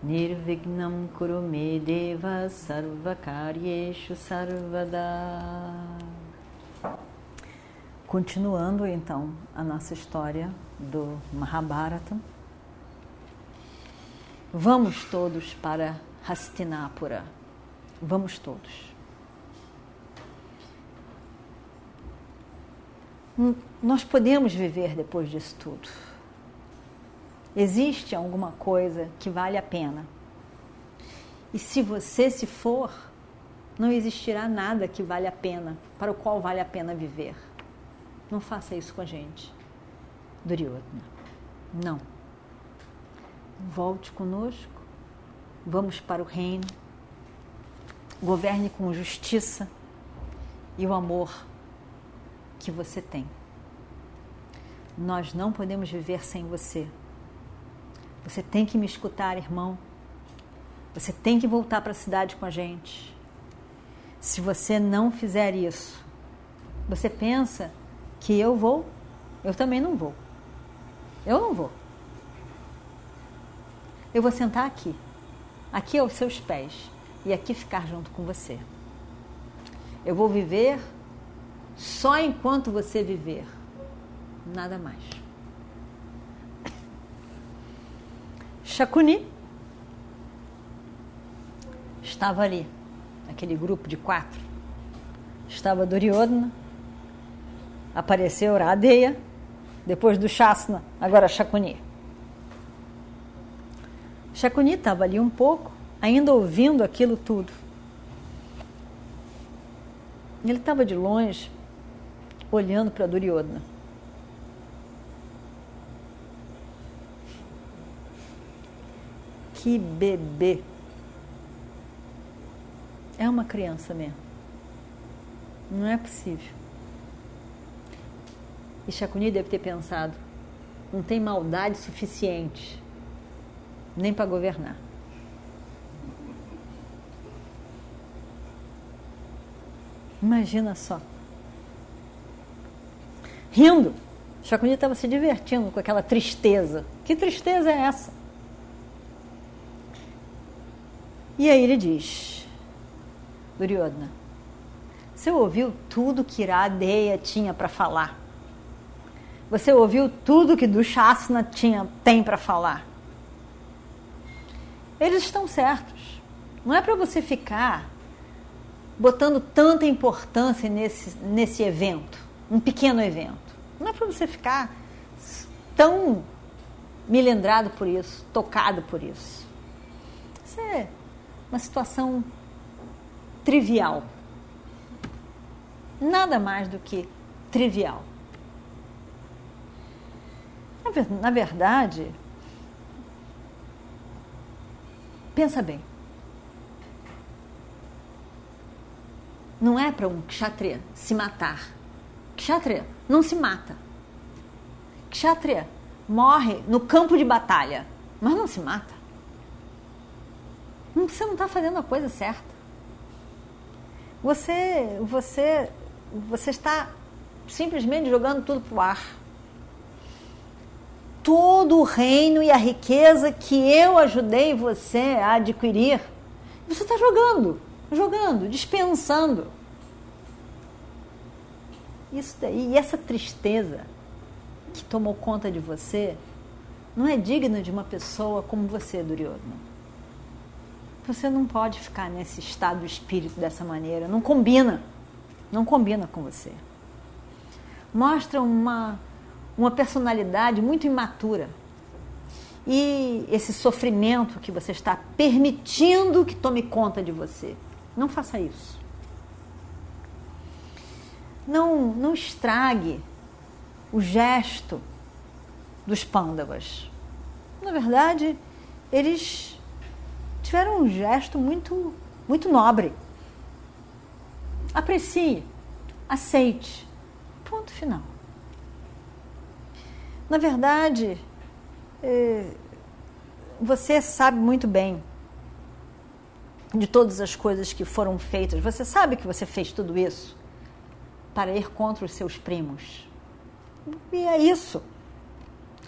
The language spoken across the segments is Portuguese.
Nirvignam Kurume Deva Sarvakaryeshu Sarvada. Continuando então a nossa história do Mahabharata, vamos todos para Hastinapura. Vamos todos. Nós podemos viver depois disso tudo. Existe alguma coisa que vale a pena. E se você se for, não existirá nada que vale a pena, para o qual vale a pena viver. Não faça isso com a gente. Duryodhana. Não. Volte conosco. Vamos para o reino. Governe com justiça e o amor que você tem. Nós não podemos viver sem você. Você tem que me escutar, irmão. Você tem que voltar para a cidade com a gente. Se você não fizer isso, você pensa que eu vou? Eu também não vou. Eu não vou. Eu vou sentar aqui, aqui aos seus pés e aqui ficar junto com você. Eu vou viver só enquanto você viver, nada mais. Shakuni estava ali, aquele grupo de quatro. Estava Duryodhana, apareceu Radeya, depois do Shasna, agora Shakuni. Shakuni estava ali um pouco, ainda ouvindo aquilo tudo. Ele estava de longe, olhando para Duryodhana. Que bebê! É uma criança mesmo. Não é possível. E Shakuni deve ter pensado: não tem maldade suficiente nem para governar. Imagina só. Rindo. Shakuni estava se divertindo com aquela tristeza. Que tristeza é essa? E aí ele diz: Duryodhana, você ouviu tudo que Iradeya tinha para falar? Você ouviu tudo que Dushasana tinha, tem para falar? Eles estão certos. Não é para você ficar botando tanta importância nesse, nesse evento, um pequeno evento. Não é para você ficar tão milendrado por isso, tocado por isso. É uma situação trivial. Nada mais do que trivial. Na verdade, pensa bem. Não é para um kshatriya se matar. Kshatriya não se mata. Kshatriya morre no campo de batalha, mas não se mata. Você não está fazendo a coisa certa. Você, você, você está simplesmente jogando tudo para o ar. Todo o reino e a riqueza que eu ajudei você a adquirir, você está jogando, jogando, dispensando. Isso daí, e essa tristeza que tomou conta de você, não é digna de uma pessoa como você, Duryodhana. Você não pode ficar nesse estado de espírito dessa maneira. Não combina. Não combina com você. Mostra uma, uma personalidade muito imatura. E esse sofrimento que você está permitindo que tome conta de você. Não faça isso. Não, não estrague o gesto dos pândavas. Na verdade, eles tiveram um gesto muito muito nobre. Aprecie, aceite. Ponto final. Na verdade, é, você sabe muito bem de todas as coisas que foram feitas. Você sabe que você fez tudo isso para ir contra os seus primos. E é isso.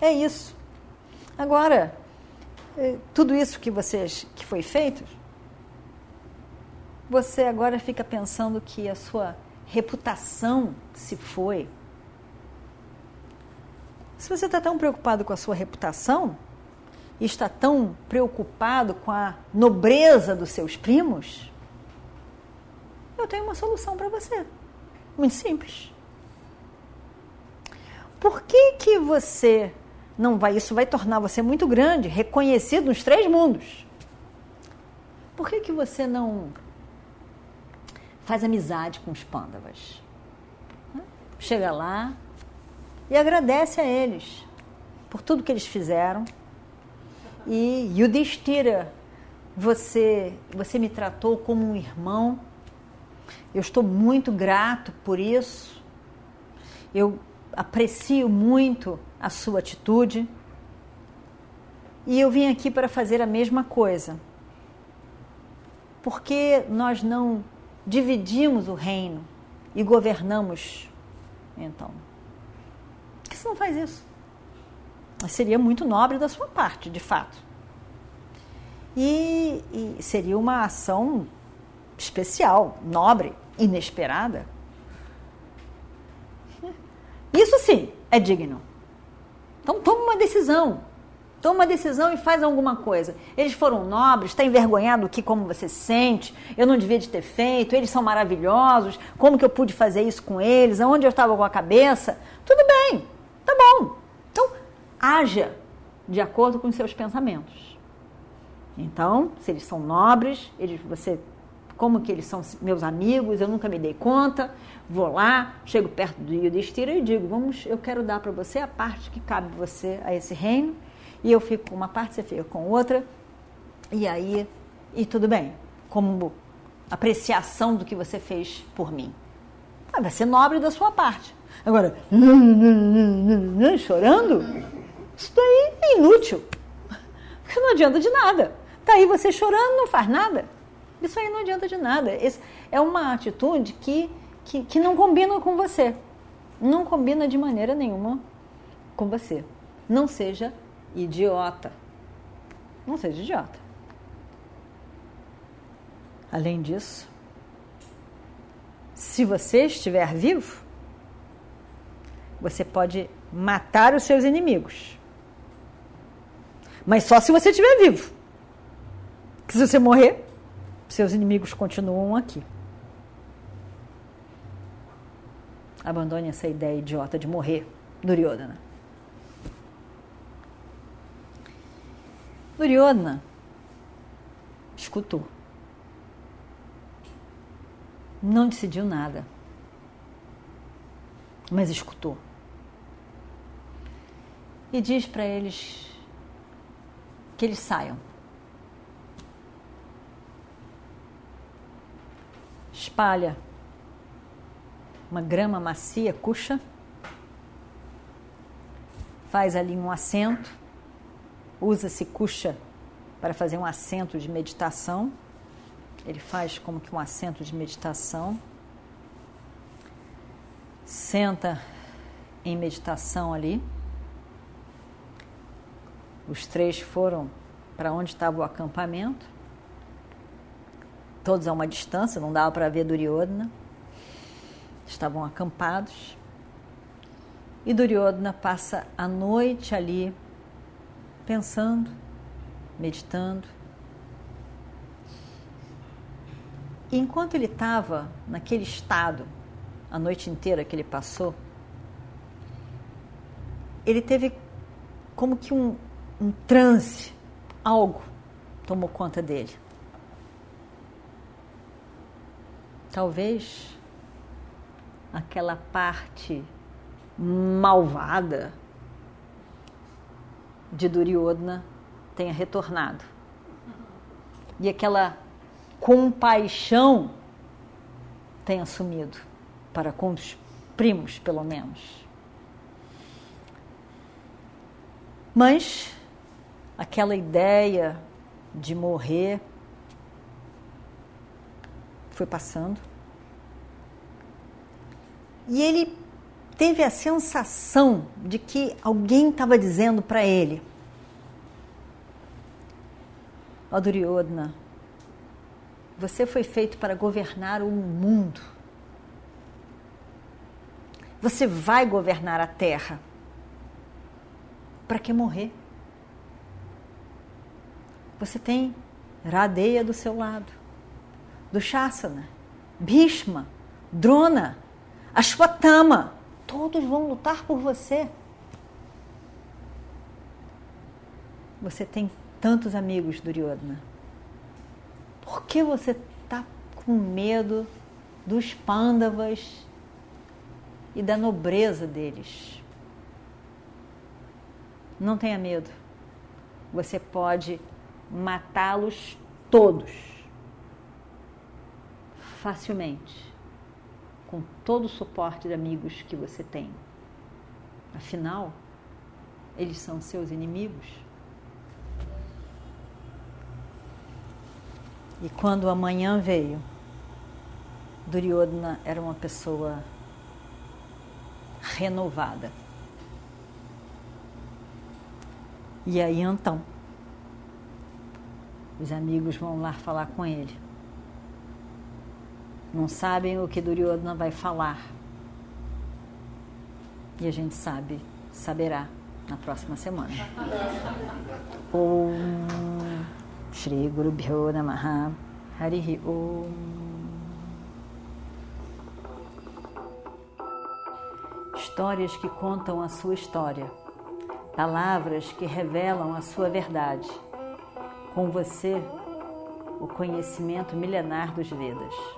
É isso. Agora, tudo isso que vocês que foi feito, você agora fica pensando que a sua reputação se foi. Se você está tão preocupado com a sua reputação e está tão preocupado com a nobreza dos seus primos, eu tenho uma solução para você. Muito simples. Por que, que você não vai? Isso vai tornar você muito grande, reconhecido nos três mundos. Por que, que você não faz amizade com os pândavas? Chega lá e agradece a eles por tudo que eles fizeram. E Yudhishthira, você, você me tratou como um irmão. Eu estou muito grato por isso. Eu aprecio muito a sua atitude. E eu vim aqui para fazer a mesma coisa. Porque nós não dividimos o reino e governamos, então. Por que você não faz isso? Seria muito nobre da sua parte, de fato. E, e seria uma ação especial, nobre, inesperada. Isso sim é digno. Então toma uma decisão. Toma uma decisão e faz alguma coisa. Eles foram nobres, está envergonhado aqui como você se sente, eu não devia de ter feito, eles são maravilhosos, como que eu pude fazer isso com eles, aonde eu estava com a cabeça. Tudo bem, tá bom. Então, haja de acordo com os seus pensamentos. Então, se eles são nobres, eles, você, como que eles são meus amigos, eu nunca me dei conta, vou lá, chego perto do Yudhishthira e digo, vamos, eu quero dar para você a parte que cabe você a esse reino, e eu fico com uma parte, você fica com outra, e aí, e tudo bem, como apreciação do que você fez por mim. Ah, vai ser nobre da sua parte. Agora, chorando, isso daí é inútil. Porque não adianta de nada. Tá aí você chorando, não faz nada. Isso aí não adianta de nada. Esse é uma atitude que, que, que não combina com você. Não combina de maneira nenhuma com você. Não seja idiota. Não seja idiota. Além disso, se você estiver vivo, você pode matar os seus inimigos. Mas só se você estiver vivo. Porque se você morrer, seus inimigos continuam aqui. Abandone essa ideia idiota de morrer, Duryodhana. Duryodhana escutou. Não decidiu nada, mas escutou. E diz para eles que eles saiam. Espalha uma grama macia, cuxa, faz ali um assento usa-se cuxa para fazer um assento de meditação. Ele faz como que um assento de meditação. Senta em meditação ali. Os três foram para onde estava o acampamento. Todos a uma distância, não dava para ver Duryodhana. Estavam acampados. E Duryodhana passa a noite ali pensando, meditando. E enquanto ele estava naquele estado, a noite inteira que ele passou, ele teve como que um, um transe, algo tomou conta dele. Talvez aquela parte malvada de Duryodhana tenha retornado. E aquela compaixão tem assumido, para com os primos, pelo menos. Mas aquela ideia de morrer foi passando. E ele teve a sensação de que alguém estava dizendo para ele: Ó Duryodhana, você foi feito para governar o mundo. Você vai governar a terra. Para que morrer? Você tem Radeia do seu lado, do Shasana, Bhishma, Drona, Ashwatthama, todos vão lutar por você. Você tem tantos amigos, Duryodhana. Por que você está com medo dos pândavas e da nobreza deles? Não tenha medo. Você pode matá-los todos facilmente, com todo o suporte de amigos que você tem. Afinal, eles são seus inimigos. E quando amanhã veio, Duryodhana era uma pessoa renovada. E aí então, os amigos vão lá falar com ele. Não sabem o que Duryodhana vai falar. E a gente sabe, saberá na próxima semana. Om Shri Guru Bhyo Namaha Harihi Om Histórias que contam a sua história, palavras que revelam a sua verdade com você o conhecimento milenar dos Vedas.